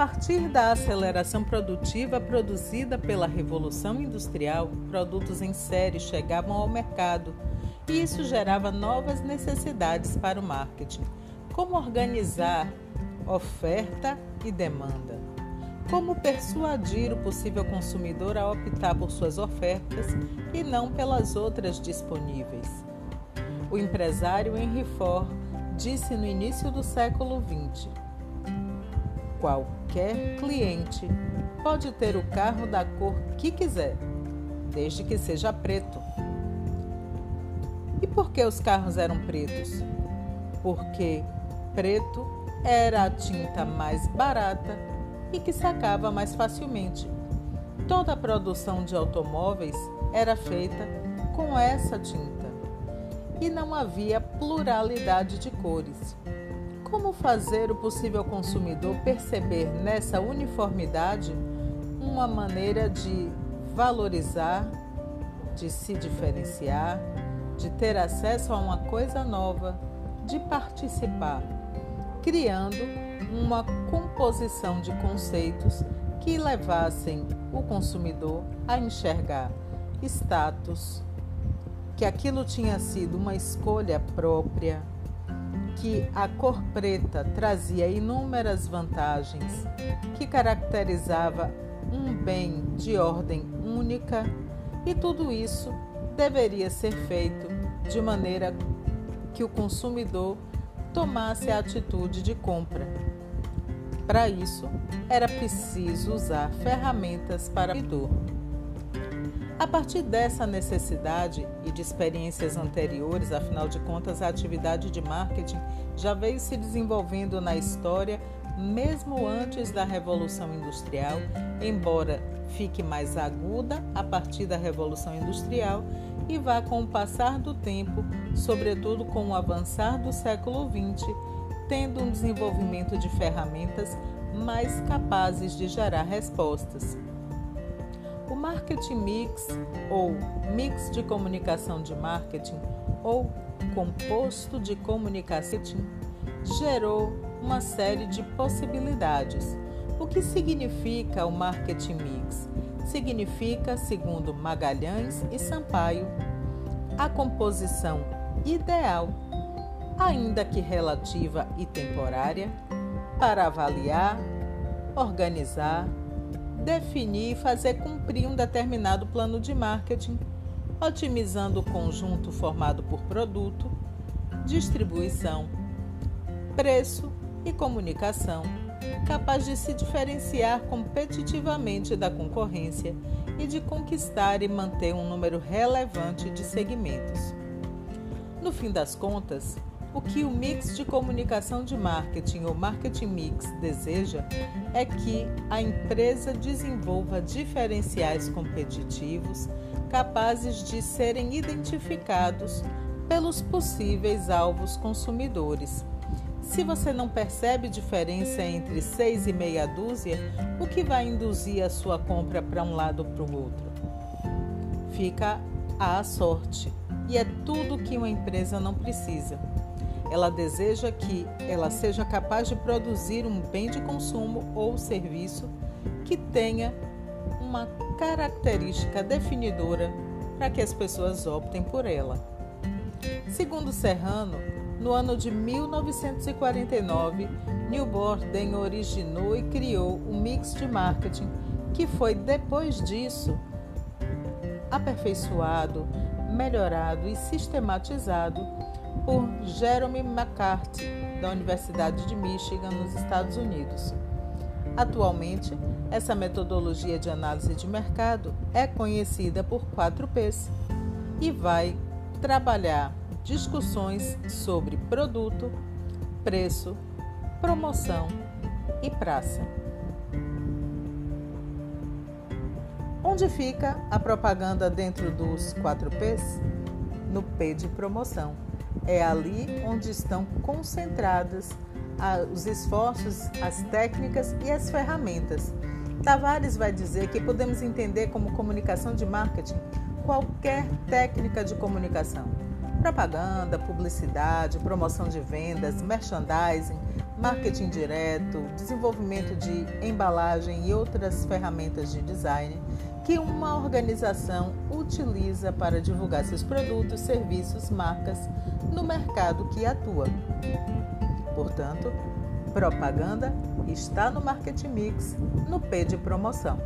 partir da aceleração produtiva produzida pela Revolução Industrial, produtos em série chegavam ao mercado e isso gerava novas necessidades para o marketing. Como organizar oferta e demanda? Como persuadir o possível consumidor a optar por suas ofertas e não pelas outras disponíveis? O empresário Henry Ford disse no início do século XX: Qualquer cliente pode ter o carro da cor que quiser, desde que seja preto. E por que os carros eram pretos? Porque preto era a tinta mais barata e que sacava mais facilmente. Toda a produção de automóveis era feita com essa tinta e não havia pluralidade de cores. Como fazer o possível consumidor perceber nessa uniformidade uma maneira de valorizar, de se diferenciar, de ter acesso a uma coisa nova, de participar, criando uma composição de conceitos que levassem o consumidor a enxergar status, que aquilo tinha sido uma escolha própria, que a cor preta trazia inúmeras vantagens, que caracterizava um bem de ordem única e tudo isso deveria ser feito de maneira que o consumidor tomasse a atitude de compra. Para isso, era preciso usar ferramentas para o a partir dessa necessidade e de experiências anteriores, afinal de contas, a atividade de marketing já veio se desenvolvendo na história mesmo antes da Revolução Industrial, embora fique mais aguda a partir da Revolução Industrial e vá com o passar do tempo, sobretudo com o avançar do século XX, tendo um desenvolvimento de ferramentas mais capazes de gerar respostas. O marketing mix, ou mix de comunicação de marketing, ou composto de comunicação, gerou uma série de possibilidades. O que significa o marketing mix? Significa, segundo Magalhães e Sampaio, a composição ideal, ainda que relativa e temporária, para avaliar, organizar, definir e fazer cumprir um determinado plano de marketing, otimizando o conjunto formado por produto, distribuição, preço e comunicação, capaz de se diferenciar competitivamente da concorrência e de conquistar e manter um número relevante de segmentos. No fim das contas, o que o mix de comunicação de marketing ou marketing mix deseja é que a empresa desenvolva diferenciais competitivos capazes de serem identificados pelos possíveis alvos consumidores. Se você não percebe diferença entre seis e meia dúzia, o que vai induzir a sua compra para um lado ou para o outro? Fica à sorte, e é tudo que uma empresa não precisa. Ela deseja que ela seja capaz de produzir um bem de consumo ou serviço que tenha uma característica definidora para que as pessoas optem por ela. Segundo Serrano, no ano de 1949, Neil Borden originou e criou o um mix de marketing que foi depois disso aperfeiçoado, melhorado e sistematizado por Jeremy McCarthy, da Universidade de Michigan, nos Estados Unidos. Atualmente, essa metodologia de análise de mercado é conhecida por 4Ps e vai trabalhar discussões sobre produto, preço, promoção e praça. Onde fica a propaganda dentro dos 4Ps? No P de promoção. É ali onde estão concentrados os esforços, as técnicas e as ferramentas. Tavares vai dizer que podemos entender como comunicação de marketing qualquer técnica de comunicação, propaganda, publicidade, promoção de vendas, merchandising, marketing direto, desenvolvimento de embalagem e outras ferramentas de design que uma organização utiliza para divulgar seus produtos, serviços, marcas no mercado que atua. Portanto, propaganda está no marketing mix, no P de promoção.